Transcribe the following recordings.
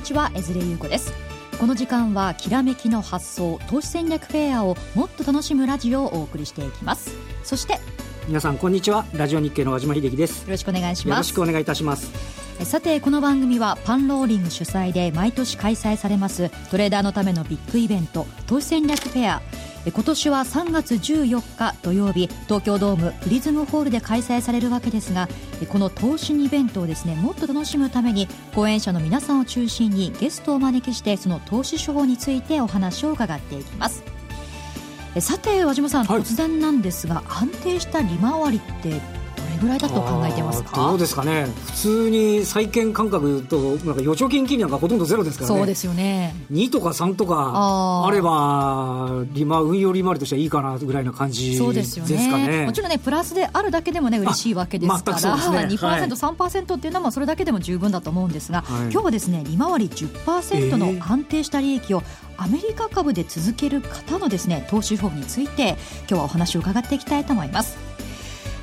にちは江連優子です。この時間はきらめきの発想投資戦略フェアをもっと楽しむラジオをお送りしていきます。そして皆さんこんにちはラジオ日経の和島秀樹です。よろしくお願いします。よろしくお願いいたします。さてこの番組はパンローリング主催で毎年開催されますトレーダーのためのビッグイベント投資戦略フェア今年は3月14日土曜日東京ドームプリズムホールで開催されるわけですがこの投資イベントをですねもっと楽しむために講演者の皆さんを中心にゲストをお招きしてその投資手法についてお話を伺っていきます。さて和島さん、はい、突然なんですが安定した利回りってぐらいだと考えてますか？どうですかね、普通に債券感覚と、なんか預貯金金利なんかほとんどゼロですからね、そうですよね。2とか3とかあれば、利回運用利回りとしてはいいかなぐらいな感じですかね。すね。もちろんね、プラスであるだけでもね、嬉しいわけですから、ね、2%、はい、3%っていうのはそれだけでも十分だと思うんですが、はい、今日はですね、利回り10%の安定した利益を、アメリカ株で続ける方のですね投資法について今日はお話を伺っていきたいと思います。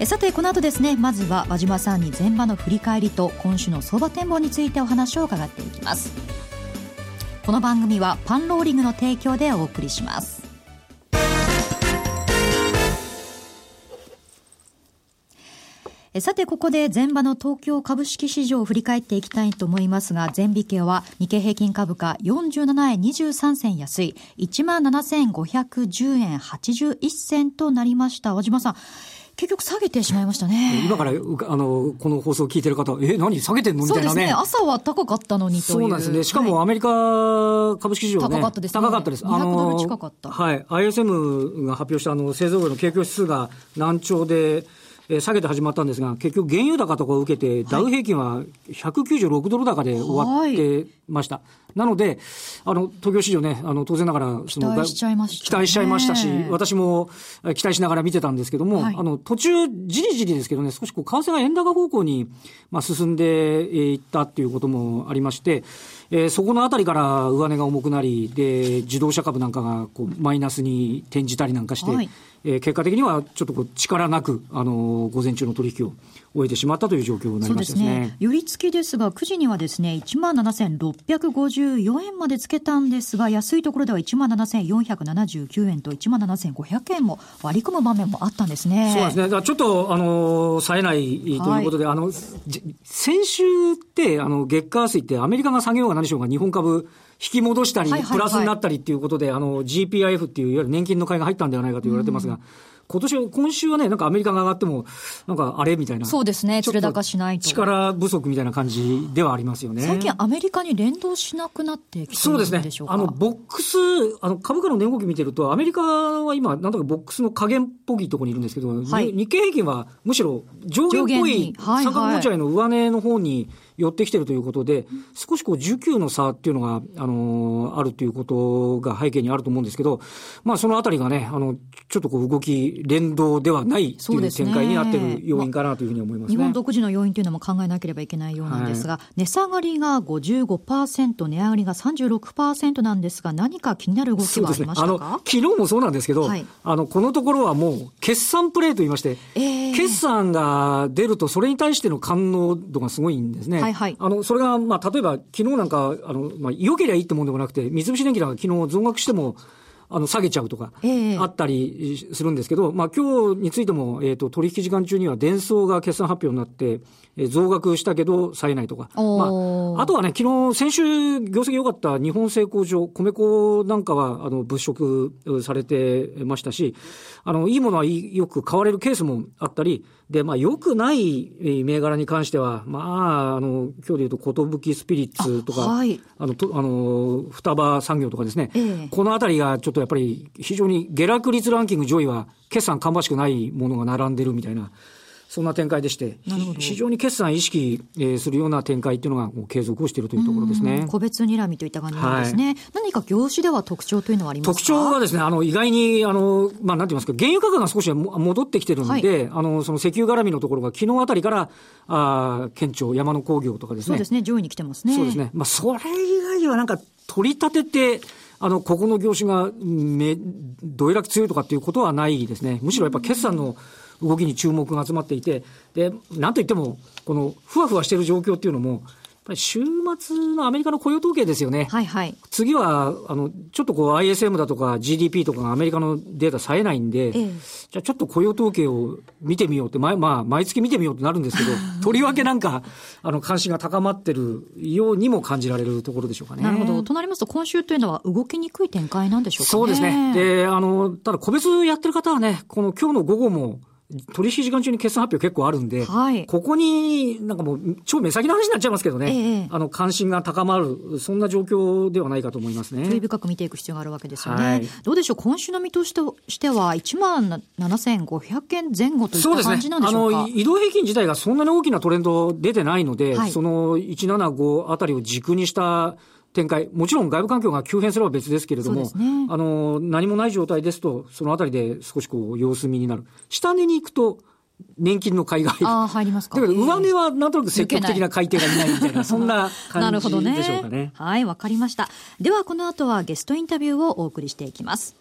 さてこの後ですねまずは和島さんに前場の振り返りと今週の相場展望についてお話を伺っていきますこの番組はパンローリングの提供でお送りしますさて、ここで前場の東京株式市場を振り返っていきたいと思いますが、前日経は日経平均株価47円23銭安い、17,510円81銭となりました。和島さん、結局下げてしまいましたね。今からあのこの放送を聞いてる方、え、何下げてんの？みたいなね。そうですね。朝は高かったのにとそうなんですね。しかもアメリカ株式市場ね、高かったです、ね、高かったです。200ドル近かった。はい。ISM が発表したあの製造業の景況指数が難聴で、え下げて始まったんですが、結局原油高とかを受けて、ダウ平均は196ドル高で終わってました。はい、なので、あの、東京市場ね、あの、当然ながら、その、期待しちゃいました、ね、期待しちゃいましたし、私も期待しながら見てたんですけども、はい、あの、途中、じりじりですけどね、少しこう、為替が円高方向に、まあ、進んでいったっていうこともありまして、えー、そこのあたりから上値が重くなり、で、自動車株なんかが、こう、マイナスに転じたりなんかして、はいえー、結果的にはちょっとこう力なく、あのー、午前中の取引を終えてしまったという状況になりましたね。ね寄り付きですが、9時にはですね、1万7654円までつけたんですが、安いところでは1万7479円と1万7500円も割り込む場面もあったんですね。そうですね。ちょっと、あのー、冴えないということで、はい、あの、先週って、あの、月火水ってアメリカが下げようが何しようが日本株、引き戻したり、プラスになったりっていうことで、あの、GPIF っていう、いわゆる年金の買いが入ったんではないかと言われてますが、今年、今週はね、なんかアメリカが上がっても、なんかあれ？みたいな。そうですね、釣れ高しないと。力不足みたいな感じではありますよね。最近アメリカに連動しなくなってきてるんでしょうか？そうですね。あの、ボックス、あの、株価の値動き見てると、アメリカは今、なんとかボックスの加減っぽいところにいるんですけど、はい、日経平均はむしろ上限っぽい三角持ち合いの？上値の方に、寄ってきてるということで、少しこう需給の差っていうのが、あのー、あるということが背景にあると思うんですけど、まあそのあたりがね、あの、ちょっとこう動き連動ではないという展開になってる要因かなというふうに思います、ね。ま日本独自の要因というのも考えなければいけないようなんですが、はい、値下がりが55%、値上がりが36%なんですが、何か気になる動きはありましたか、ね、あの昨日もそうなんですけど、はい、あの、このところはもう決算プレーと言いまして、えー、決算が出るとそれに対しての感能度がすごいんですね。はいはい。あの、それが、まあ、例えば、昨日なんか、あの、まあ、良ければいいってもんでもなくて、三菱電機なんか昨日増額しても、あの、下げちゃうとか、あったりするんですけど、えー、まあ、今日についても、えっ、ー、と、取引時間中には、電装が決算発表になって、えー、増額したけど、冴えないとか。まあ、あとはね、昨日、先週、業績良かった日本製鋼所、米粉なんかは、あの、物色されてましたし、あの、いいものはよく買われるケースもあったり、で、まあ、良くない銘柄に関しては、まあ、あの、今日で言うと、寿スピリッツとか、あはい、あの、とあの、双葉産業とかですね、えー、このあたりがちょっとやっぱり非常に下落率ランキング上位は、決算芳しくないものが並んでるみたいな、そんな展開でして、非常に決算意識、えー、するような展開っていうのが継続をしているというところですね。個別睨みといった感じなんですね、はい、何か業種では特徴というのはありますか？特徴はですね、あの、意外に、あの、まあ、なんて言いますか、原油価格が少し戻ってきてるんで、はい、あの、その石油絡みのところが昨日あたりから、あ県庁、山の工業とかですね。そうですね、上位に来てますね。そうですね。まあ、それ以外はなんか、取り立てて、あの、ここの業種がめ、どえらく強いとかっていうことはないですね。むしろやっぱ決算の、うん動きに注目が集まっていて、で、なんといっても、このふわふわしている状況っていうのも、ぱり週末のアメリカの雇用統計ですよね。はいはい。次は、あの、ちょっとこう ISM だとか GDP とかがアメリカのデータ冴えないんで、ええ、じゃあちょっと雇用統計を見てみようって、まあ、毎月見てみようってなるんですけど、とりわけなんか、あの、関心が高まってるようにも感じられるところでしょうかね。なるほど。となりますと、今週というのは動きにくい展開なんでしょうかね。そうですね。で、あの、ただ個別やってる方はね、この今日の午後も、取引時間中に決算発表結構あるんで、はい、ここになんかもう超目先の話になっちゃいますけどね、ええ、あの関心が高まる、そんな状況ではないかと思いますね。注意深く見ていく必要があるわけですよね。はい、どうでしょう、今週の見通しとしては、1万7500円前後といった感じなんでしょうか、ね、あの移動平均自体がそんなに大きなトレンド出てないので、はい、その175あたりを軸にした展開、もちろん外部環境が急変すれば別ですけれども、ね、あの何もない状態ですと、そのあたりで少しこう様子見になる。下値に行くと、年金の買いが入る。ああ、入りますか。だ上値はなんとなく積極的な買い手がいないみたいな、そんな 感じでしょうかね。ねはい、わかりました。では、この後はゲストインタビューをお送りしていきます。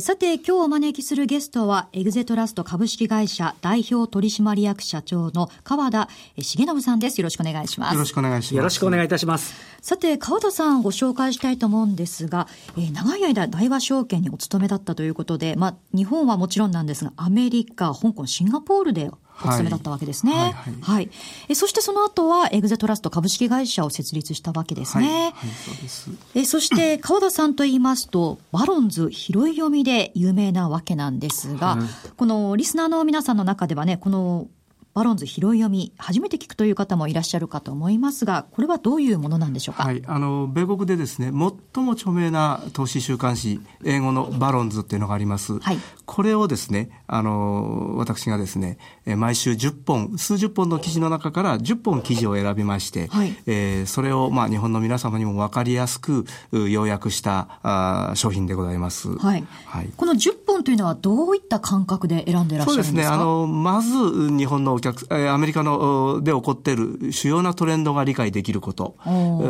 さて、今日お招きするゲストは、エグゼトラスト株式会社代表取締役社長の川田重信さんです。よろしくお願いします。よろしくお願いします。よろしくお願いいたします。さて、川田さんご紹介したいと思うんですが、えー、長い間大和証券にお勤めだったということで、まあ、日本はもちろんなんですが、アメリカ、香港、シンガポールでお勤めだったわけですね。はい。はいはいはい、えそしてその後は、エグゼトラスト株式会社を設立したわけですね。はい、はい、そうです。えそして、川田さんと言いますと、バロンズ拾い読みで有名なわけなんですが、はい、このリスナーの皆さんの中ではね、このバロンズ拾い読み、初めて聞くという方もいらっしゃるかと思いますが、これはどういうものなんでしょうか？はい、あの米国でですね、最も著名な投資週刊誌、英語のバロンズっていうのがあります。はい、これをですね、あの私がですね、毎週10本、数十本の記事の中から10本記事を選びまして、はい、えー、それをまあ日本の皆様にも分かりやすく要約したあ商品でございます。はい。はい、この10本というのはどういった感覚で選んでいらっしゃるんですか？そうですね。あのまず日本のお客アメリカので起こっている主要なトレンドが理解できること、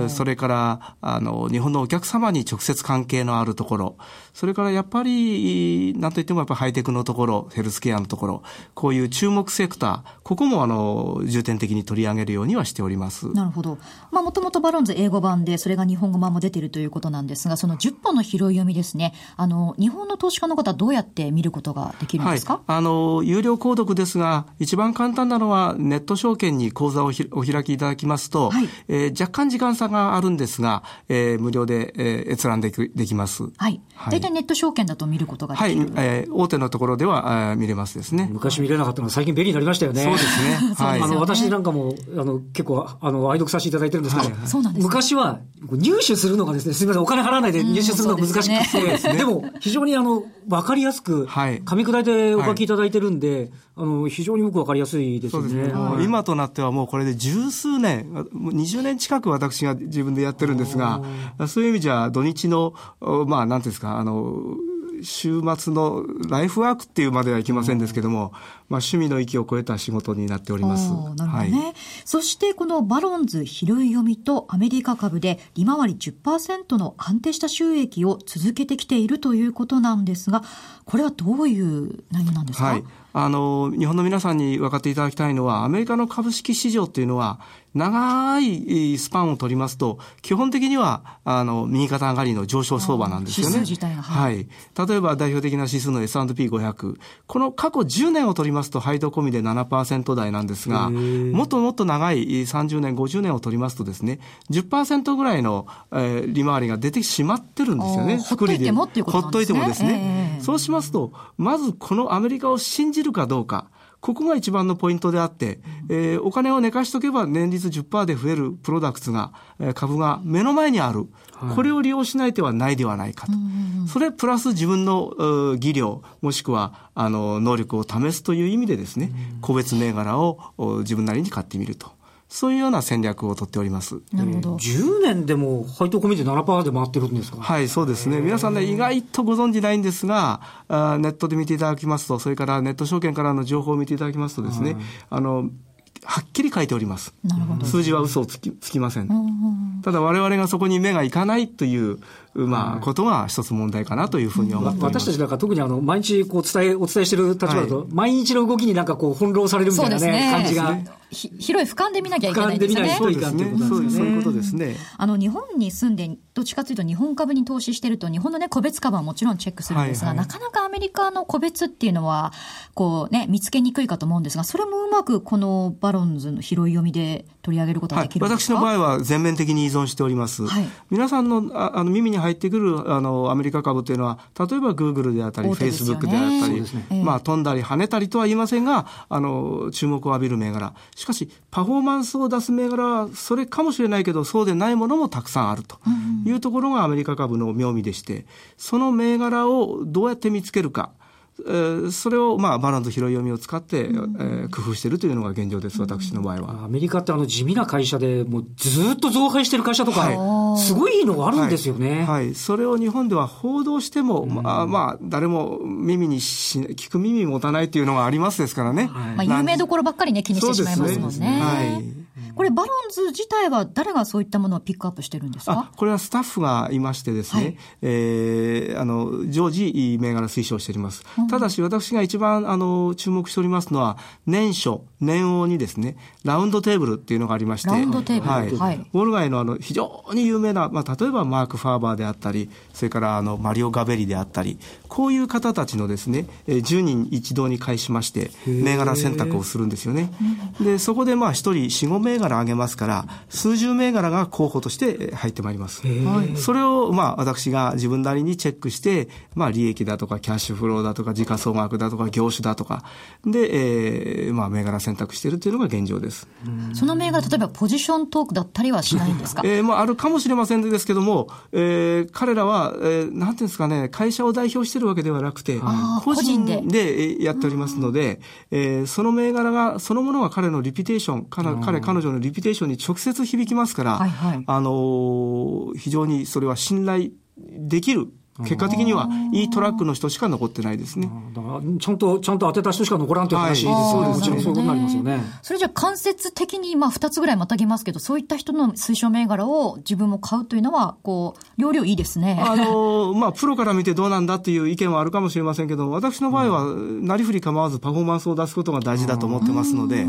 それからあの日本のお客様に直接関係のあるところ、それからやっぱり、なんといってもやっぱハイテクのところ、ヘルスケアのところ、こういう注目セクター、ここもあの重点的に取り上げるようにはしております。なるほど。まあもともとバロンズ英語版で、それが日本語版も出ているということなんですが、その10本の拾い読みですね。あの、日本の投資家の方はどうやって見ることができるんですか、はい、あの、有料購読ですが、一番簡単なのはネット証券に口座をお開きいただきますと、はい、えー、若干時間差があるんですが、えー、無料で、えー、閲覧できできます。はい。はい、ネット証券だと見ることができる、はい、えー、大手のところでは、見れますですね。昔見れなかったのは最近便利になりましたよね。そうですね。はい。あの、私なんかも、あの、結構、あの、愛読させていただいてるんですけど、はい、そうなんです、昔は、入手するのがですね、すみません、お金払わないで入手するのが難しくて、でね、でも、非常にあの、わかりやすく、はい、噛み砕いてお書きいただいてるんで、あの、非常によくわかりやすいですね。そうですね。今となってはもうこれで十数年、20年近く私が自分でやってるんですが、そういう意味じゃ、土日の、まあ、なんていうんですか、あの、週末のライフワークっていうまではいきませんですけども、まあ、趣味の域を超えた仕事になっております。なるほどね、はい、そしてこのバロンズ拾い読みとアメリカ株で利回り10%の安定した収益を続けてきているということなんですが、これはどういう内容なんですか、はいあの、日本の皆さんに分かっていただきたいのは、アメリカの株式市場っていうのは、長いスパンを取りますと、基本的には、あの、右肩上がりの上昇相場なんですよね。指数自体は、はい。はい。例えば代表的な指数の S&P500。この過去10年を取りますと、配当込みで7%台なんですが、もっともっと長い30年、50年を取りますとですね、10%ぐらいの、えー、利回りが出てしまってるんですよね。ほっといてもっていうことですね。ほっといてもですね。えー、そうしますと、まずこのアメリカを信じるかどうか。ここが一番のポイントであって、えー、お金を寝かしとけば年率10%で増えるプロダクツが、えー、株が目の前にある、はい、これを利用しない手はないではないかと。それプラス自分の技量、もしくはあの能力を試すという意味でですね、個別銘柄を自分なりに買ってみると。そういうような戦略を取っております。なるほど。10年でも配当込みで7%で回ってるんですか？はい、そうですね。皆さんね、意外とご存じないんですが、あネットで見ていただきますと、それからネット証券からの情報を見ていただきますとですね、はい、あの、はっきり書いております。なるほど。数字は嘘をつきつきません。ただ我々がそこに目がいかないというまあ、ことが一つ問題かなというふうに思って私たちなんか特にあの、毎日こう伝え、お伝えしてる立場だと、はい、毎日の動きになんかこう翻弄されるみたいなね、ね感じが。広い俯瞰で見なきゃいけないですね。俯瞰で見ないといかんというですね。そういうことですね。あの、日本に住んで、どっちかというと日本株に投資してると、日本のね、個別株はもちろんチェックするんですが、はいはい、なかなかアメリカの個別っていうのは、こうね、見つけにくいかと思うんですが、それもうまくこのバロンズの拾い読みで取り上げることができるんですか、はい、私の場合は全面的に依存しております。はい、皆さんのああの耳に入ってくるあのアメリカ株というのは、例えばグーグルであったり、フェイスブックであったり、ね、まあ飛んだり跳ねたりとは言いませんが、あの、注目を浴びる銘柄。しかし、パフォーマンスを出す銘柄はそれかもしれないけど、そうでないものもたくさんあるというところがアメリカ株の妙味でして、その銘柄をどうやって見つけるか。えー、それを、まあ、バランス拾い読みを使って、うん、えー、工夫しているというのが現状です、私の場合は。アメリカってあの地味な会社で、もうずっと増配してる会社とか、はい、すごいのがあるんですよね、はい。はい。それを日本では報道しても、うん、まあ、まあ、誰も耳にし、聞く耳持たないっていうのがありますですからね。はい、まあ、有名どころばっかりね、気にしてしまいますもんね。ねはい。これ、バロンズ自体は誰がそういったものをピックアップしてるんですか？これはスタッフがいましてですね、はい、えー、あの、常時銘柄推奨しております。うん、ただし、私が一番、あの、注目しておりますのは、年初、年王にですね、ラウンドテーブルっていうのがありまして、ラウンドテーブルはい。はい、ウォール街のあの、非常に有名な、まあ、例えばマーク・ファーバーであったり、それからあの、マリオ・ガベリであったり、こういう方たちのですね、10人一堂に会しまして、銘柄選択をするんですよね。で、そこでまあ、一人4、5銘柄上げますから、数十銘柄が候補として入ってまいります。それを、まあ、私が自分なりにチェックして、まあ、利益だとか、キャッシュフローだとか、時価総額だとか、業種だとか、で、えー、まあ、銘柄選択しているというのが現状です。その銘柄、例えばポジショントークだったりはしないんですか？えー、まあ、あるかもしれませんですけども、えー、彼らは、えー、なんていうんですかね、会社を代表してるわけではなくて、個人で。やっておりますので、えー、その銘柄が、そのものが彼のリピテーション、彼、彼女のリピテーションに直接響きますから、はいはい、あの、非常にそれは信頼できる結果的にはいいトラックの人しか残ってないですね。だからちゃんと、ちゃんと当てた人しか残らんという話ですよね。はい、そうですね。そういうことになりますよね。それじゃ間接的に、まあ、二つぐらいまたぎますけど、そういった人の推奨銘柄を自分も買うというのは、こう、両々いいですね。あの、まあ、プロから見てどうなんだっていう意見はあるかもしれませんけど、私の場合は、なりふり構わずパフォーマンスを出すことが大事だと思ってますので、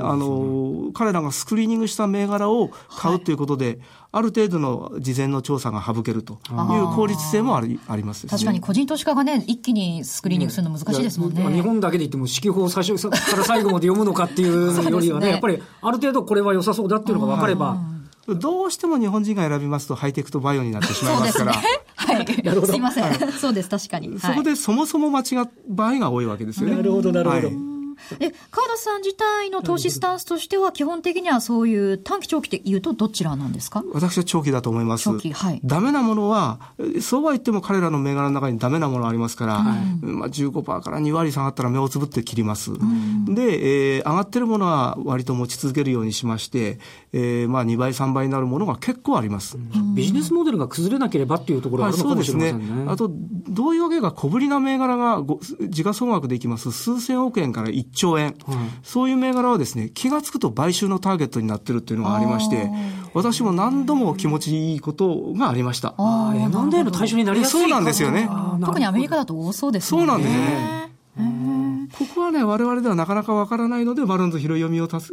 あの、彼らがスクリーニングした銘柄を買うということで、はいある程度の事前の調査が省けるという効率性もありあります、ね、確かに個人投資家がね、一気にスクリーニングするの難しいですもんね。日本だけで言っても、指揮法最初から最後まで読むのかっていう よりはね、ねやっぱりある程度これは良さそうだっていうのが分かれば。どうしても日本人が選びますとハイテクとバイオになってしまいますから。ね、はい。すいません。そうです、確かに。そこでそもそも間違う場合が多いわけですよね。なるほど、なるほど。はいえ、川田さん自体の投資スタンスとしては、基本的にはそういう短期長期で言うとどちらなんですか？私は長期だと思います。長期、はい。ダメなものは、そうは言っても彼らの銘柄の中にダメなものありますから、はい、まあ15%から2割下がったら目をつぶって切ります。で、えー、上がってるものは割と持ち続けるようにしまして、えー、まあ2倍、3倍になるものが結構あります。ビジネスモデルが崩れなければっていうところがあるのかもしれませんね。はい、そうですね。あと、どういうわけか小ぶりな銘柄が時価総額でいきます数千億円から1兆円、はい、そういう銘柄はですね、気がつくと買収のターゲットになってるっていうのがありまして、私も何度も気持ちいいことがありました。ああ、M&A の対象になりやすいそうなんですよね。特にアメリカだと多そうですね。そうなんですね。ここはね、我々ではなかなかわからないので、バロンズ拾い読みをたす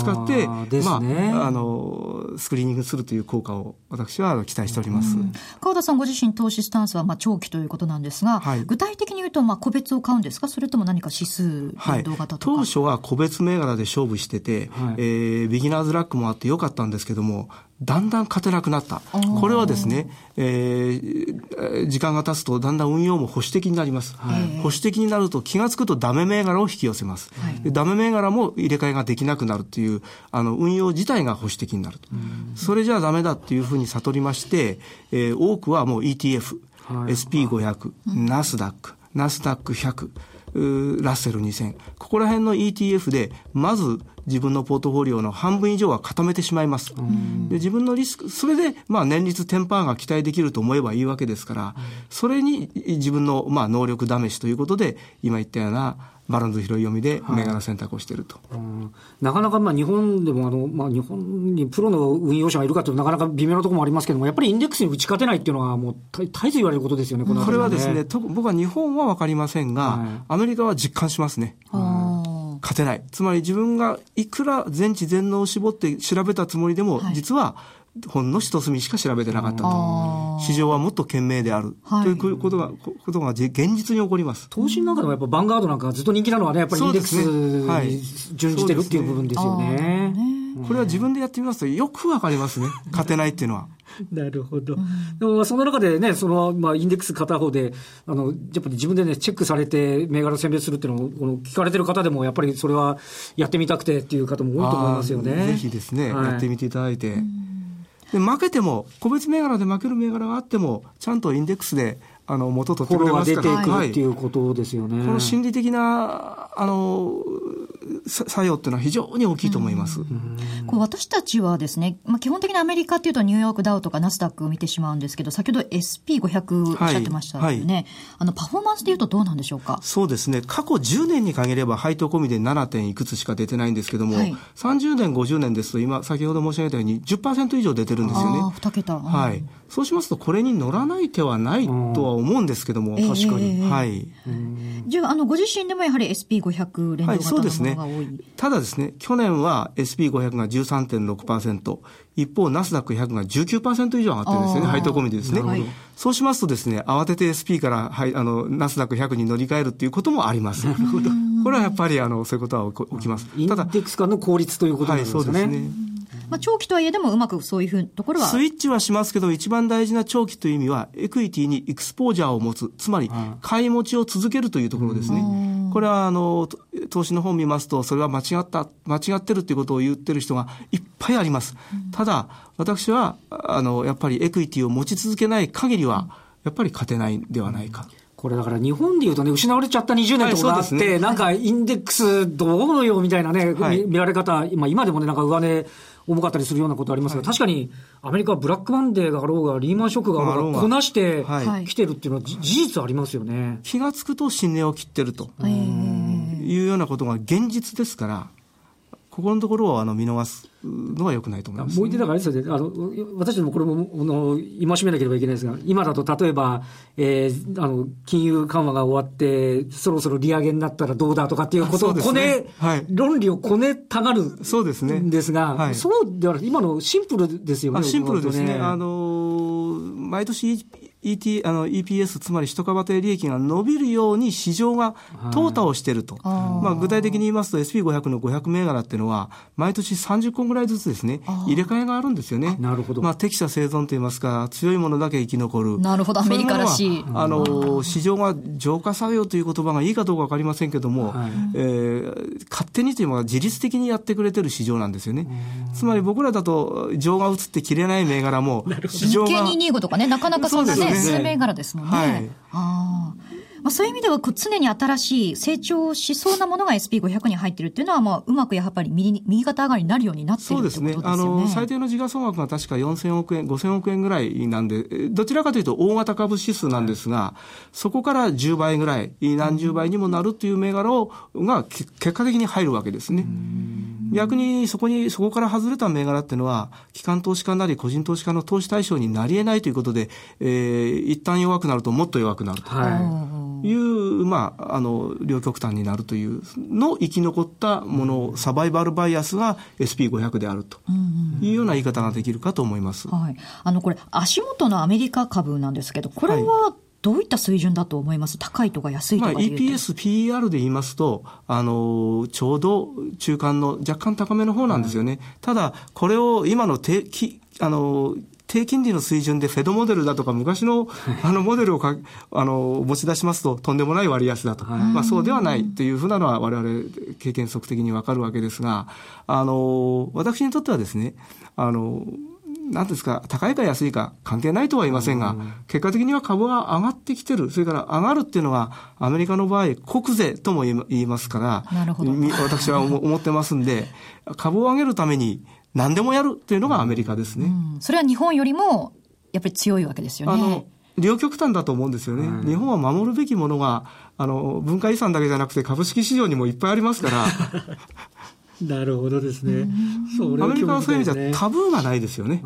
使って、ね、まあ、あの、スクリーニングするという効果を私は期待しております。川田さんご自身投資スタンスは、まあ、長期ということなんですが、はい、具体的に言うと、まあ、個別を買うんですか？それとも何か指数、はい、当初は個別銘柄で勝負してて、はい、えー、ビギナーズラックもあってよかったんですけども、だんだん勝てなくなった。これはですね、えー、時間が経つとだんだん運用も保守的になります。はい、保守的になると気がつくとダメ銘柄を引き寄せます。はい、ダメ銘柄も入れ替えができなくなるっていう、あの、運用自体が保守的になると。それじゃあダメだっていうふうに悟りまして、えー、多くはもう ETF、はい、SP500、ナスダック、ナスダック100、ラッセル2000。ここら辺の ETF で、まず自分のポートフォリオの半分以上は固めてしまいます。で自分のリスク、それで、まあ、年率10%が期待できると思えばいいわけですから、それに自分の、まあ、能力試しということで、今言ったような、バランス広い読みで銘柄選択をしていると、はいなかなかまあ日本でもあの、まあ、日本にプロの運用者がいるかというとなかなか微妙なところもありますけれども、やっぱりインデックスに打ち勝てないっていうのは、もう絶えず言われることですよね、ここれはですね、僕は日本は分かりませんが、はい、アメリカは実感しますね。勝てない。つまり自分がいくら全知全能を絞って調べたつもりでも、はい、実はほんの一隅しか調べてなかったと。市場はもっと賢明である。はい、ということが、ことが現実に起こります。投資の中でもやっぱバンガードなんかずっと人気なのはね、やっぱりインデックスに準じてるっていう部分ですよね。これは自分でやってみますとよくわかりますね。勝てないっていうのは。なるほど。でも、その中でね、その、まあ、インデックス片方で、あの、やっぱり自分でね、チェックされて、銘柄選別するっていうのを、この、聞かれてる方でも、やっぱりそれはやってみたくてっていう方も多いと思いますよね。ぜひですね、はい、やってみていただいて。で、負けても、個別銘柄で負ける銘柄があっても、ちゃんとインデックスで、あの、元取ってくれますから。出ていくっていうことですよね。この心理的な、あの、作用っていうのは非常に大きいと思います。こう私たちはですね、まあ、基本的にアメリカっていうとニューヨークダウとかナスダックを見てしまうんですけど、先ほど SP500 おっしゃってましたよね、はいはい、あのパフォーマンスでいうとどうなんでしょうか？そうですね、過去10年に限れば配当込みで 7. 点いくつしか出てないんですけども、はい、30年、50年ですと、今、先ほど申し上げたように10%以上出てるんですよね。あ2桁、はい。そうしますと、これに乗らない手はないとは思うんですけども、確かに。えー、はい。じゃあ、あの、ご自身でもやはり SP500 連動型のものが多い、はい、ね、ただですね、去年は SP500 が13.6%、一方、ナスダック100が19%以上上がってるんですよね、配当込みでですね。そうしますとですね、慌てて SP から、はい、あの、ナスダック100に乗り換えるっていうこともあります。なるほど。これはやっぱり、あの、そういうことは起きます。ただ、インデックス間の効率ということなんですね。はい、そうですね。まあ、長期とはいえでもうまくそういうふうなところは。スイッチはしますけど、一番大事な長期という意味は、エクイティにエクスポージャーを持つ、つまり、買い持ちを続けるというところですね。これは、あの、投資の本見ますと、それは間違った、間違ってるっていうことを言ってる人がいっぱいあります。ただ、私は、あの、やっぱりエクイティを持ち続けない限りは、やっぱり勝てないんではないか。これだから日本でいうとね、失われちゃった20年とかがあって、はいね、なんかインデックスどうのよみたいなね、はい、見られ方、今今でもね、なんか上値重かったりするようなことありますが、はい、確かにアメリカはブラックマンデーがあろうが、リーマンショックがあろうが、こなしてきてるっていうのは、事実ありますよね。気がつくと新値を切ってるというようなことが現実ですから、ここのところをあの見逃すのはよくないと思います、ね、もう一点だからあれですよね、あの私どもこれもあの戒めなければいけないですが、今だと例えば、えー、あの金融緩和が終わって、そろそろ利上げになったらどうだとかっていうことをこね、ね。はい、論理をこねたがるそうですねですが、はい、そうではなくて、今のシンプルですよね、シンプルですね。あの毎年 ET、あの EPS、つまり一株当利益が伸びるように市場が淘汰をしていると。はい、まあ、具体的に言いますと SP500 の500銘柄っていうのは、毎年30個ぐらいずつですね、入れ替えがあるんですよね。なるほど。まあ、適者生存といいますか、強いものだけ生き残る。なるほど、アメリカらしい。あの、市場が浄化作用という言葉がいいかどうかわかりませんけども、はい、えー、勝手にというのは自律的にやってくれてる市場なんですよね。つまり僕らだと、情が移って切れない銘柄も、市場が。225とかね、なかなかそんなね、数銘柄ですもんね。はい、あまあ、そういう意味では常に新しい成長しそうなものが SP500 に入ってるっていうのは、まあ、うまくやっぱり右右肩上がりになるようになってるそうですね。あの、最低の時価総額が確か4000億円、5000億円ぐらいなんで、どちらかというと大型株指数なんですが、はい、そこから10倍ぐらい、何十倍にもなるっていう銘柄を、が結果的に入るわけですね。逆にそこに、そこから外れた銘柄っていうのは、機関投資家なり個人投資家の投資対象になり得ないということで、えー、一旦弱くなるともっと弱くなると。い、う、まあ、あの、両極端になるというの生き残ったもの、サバイバルバイアスが SP500 であるというような言い方ができるかと思います。はい。あの、これ、足元のアメリカ株なんですけど、これは、どういった水準だと思います？高いとか安いとかまあ、EPS、PER で言いますと、あの、ちょうど中間の若干高めの方なんですよね。ただ、これを今の低、きあの、低金利の水準でフェドモデルだとか昔のあのモデルをかあの持ち出しますととんでもない割安だと、まあ、そうではないというふうなのは我々経験則的にわかるわけですがあの私にとってはですねあのなんですか、高いか安いか関係ないとは言いませんが、結果的には株は上がってきてる。それから上がるっていうのは、アメリカの場合、国税とも言いますから、私は思ってますんで、株を上げるために何でもやるっていうのがアメリカですね。うん、それは日本よりも、やっぱり強いわけですよね。あの両極端だと思うんですよね。日本は守るべきものが、あの、文化遺産だけじゃなくて株式市場にもいっぱいありますから。なるほどですね。そうアメリカはそういう意味じゃタブーがないですよね。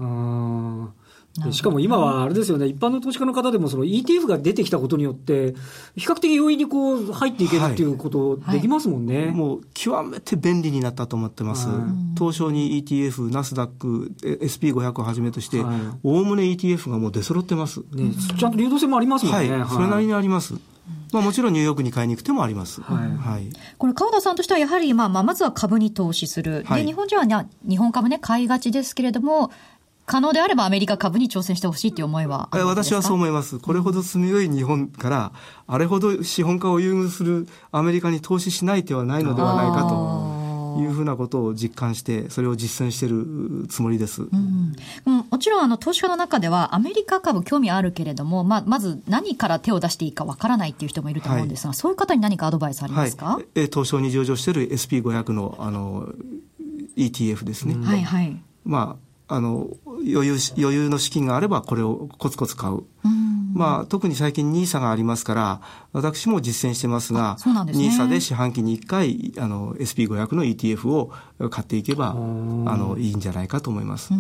しかも今はあれですよね、一般の投資家の方でもその ETF が出てきたことによって、比較的容易にこう入っていけるっていうことできますもんね。はいはい、もう極めて便利になったと思ってます。はい、東証に ETF、ナスダック、SP500 をはじめとして、おおむね ETF がもう出揃ってます。ね、ちゃんと流動性もありますもんね。はい、それなりにあります。まあ、もちろんニューヨークに買いに行く手もあります。はい。はい、これ、川田さんとしては、やはり、まあ、まあ、まずは株に投資する。で、日本人は、ね、日本株ね、買いがちですけれども、可能であればアメリカ株に挑戦してほしいという思いは私はそう思います。これほど住みよい日本から、あれほど資本家を優遇するアメリカに投資しない手はないのではないかと。いうふうなことを実感して、それを実践しているつもりです。うん、もちろん、あの、投資家の中では、アメリカ株興味あるけれども、まあ、まず何から手を出していいかわからないっていう人もいると思うんですが、はい、そういう方に何かアドバイスありますか、はい、え東証に上場している SP500 の、あの、ETF ですね。はいはい。まあ、あの余裕余裕の資金があればこれをコツコツ買う。まあ、特に最近 NISA がありますから、私も実践してますが、ね、NISA で四半期に1回、あの、SP500 の ETF を買っていけば、あの、いいんじゃないかと思います。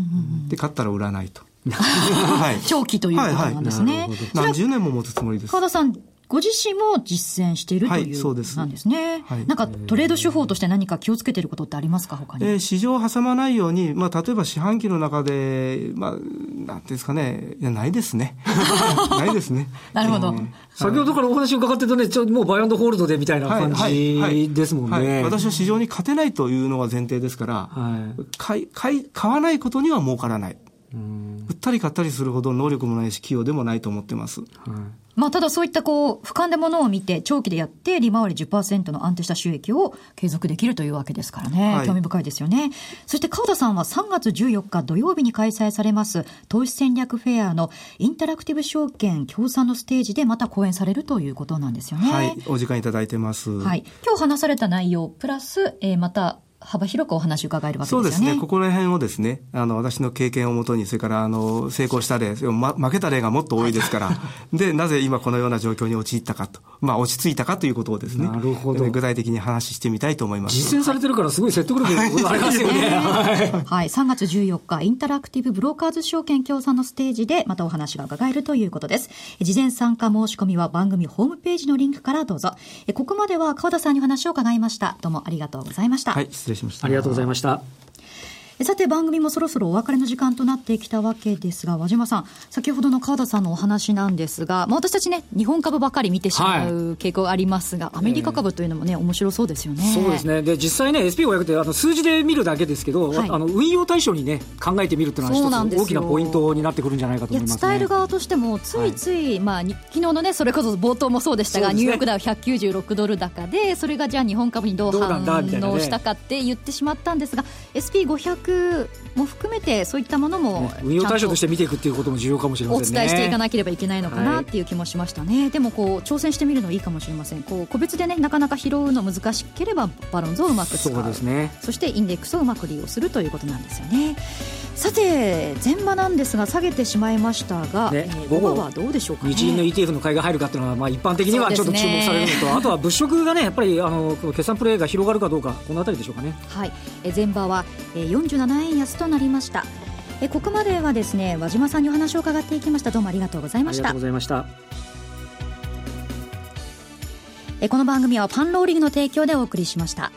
で、買ったら売らないと。はい、長期ということなんですね。はいはい、何十年も持つつもりです。川田さん、ご自身も実践しているということなんですね。はい、なんかトレード手法として何か気をつけていることってありますか、他に。えー、市場を挟まないように、まあ、例えば四半期の中で、まあ、なんですかね、いや、ないですね。ないですね。なるほど。先ほどからお話を伺ってるとね、ちょもうバイアンドホールドでみたいな感じですもんね。私は市場に勝てないというのが前提ですから、はい、買い買い買わないことには儲からない。売ったり買ったりするほど能力もないし、企業でもないと思ってます。はいまあ、ただそういったこう、俯瞰でものを見て、長期でやって、利回り10%の安定した収益を継続できるというわけですからね。はい、興味深いですよね。そして川田さんは3月14日土曜日に開催されます、投資戦略フェアのインタラクティブ証券協賛のステージでまた講演されるということなんですよね。はい。お時間いただいてます。はい。今日話された内容、プラス、えー、また、幅広くお話伺えるわけですね。そうですね。ここら辺をですね、あの、私の経験をもとに、それから、あの、成功した例、ま、負けた例がもっと多いですから、で、なぜ今このような状況に陥ったかと、まあ、落ち着いたかということをですね、なるほど。具体的に話してみたいと思います。実践されてるからすごい説得力がありますよね。はい。3月14日、インタラクティブブローカーズ証券協賛のステージで、またお話が伺えるということです。事前参加申し込みは番組ホームページのリンクからどうぞ。ここまでは川田さんに話を伺いました。どうもありがとうございました。はい、失礼しました。ありがとうございました。さて番組もそろそろお別れの時間となってきたわけですが和島さん先ほどの川田さんのお話なんですが、まあ、私たちね日本株ばかり見てしまう傾向ありますが、はい、アメリカ株というのもね、えー、面白そうですよね。そうですね。で実際ね SP500 ってあの数字で見るだけですけど、はい、あの運用対象にね考えてみるというのは一つ大きなポイントになってくるんじゃないかと思います、ね、伝える側としてもついつい、はい、まあ昨日のねそれこそ冒頭もそうでしたが、ね、ニューヨークダウ196ドル高でそれがじゃあ日本株にどう反応したかって言ってしまったんですが SP500 も含めてそういったものも、ね、運用対象として見ていくっていうことも重要かもしれません、ね、お伝えしていかなければいけないのかなっていう気もしましたね、はい、でもこう挑戦してみるのいいかもしれません。こう個別でねなかなか拾うの難しければバロンズをうまく使う。そうです、ね、そしてインデックスをうまく利用するということなんですよね。さて前場なんですが下げてしまいましたが、ね、午後はどうでしょうか、ね、日銀の ETF の買いが入るかっていうのは、まあ、一般的にはちょっと注目されるのと、ね、あとは物色がねやっぱりあの決算プレーが広がるかどうかこの辺りでしょうかね。はい。前場は47円安となりました。えここまではですね和島さんにお話を伺っていきました。どうもありがとうございました。ありがとうございました。えこの番組はパンローリングの提供でお送りしました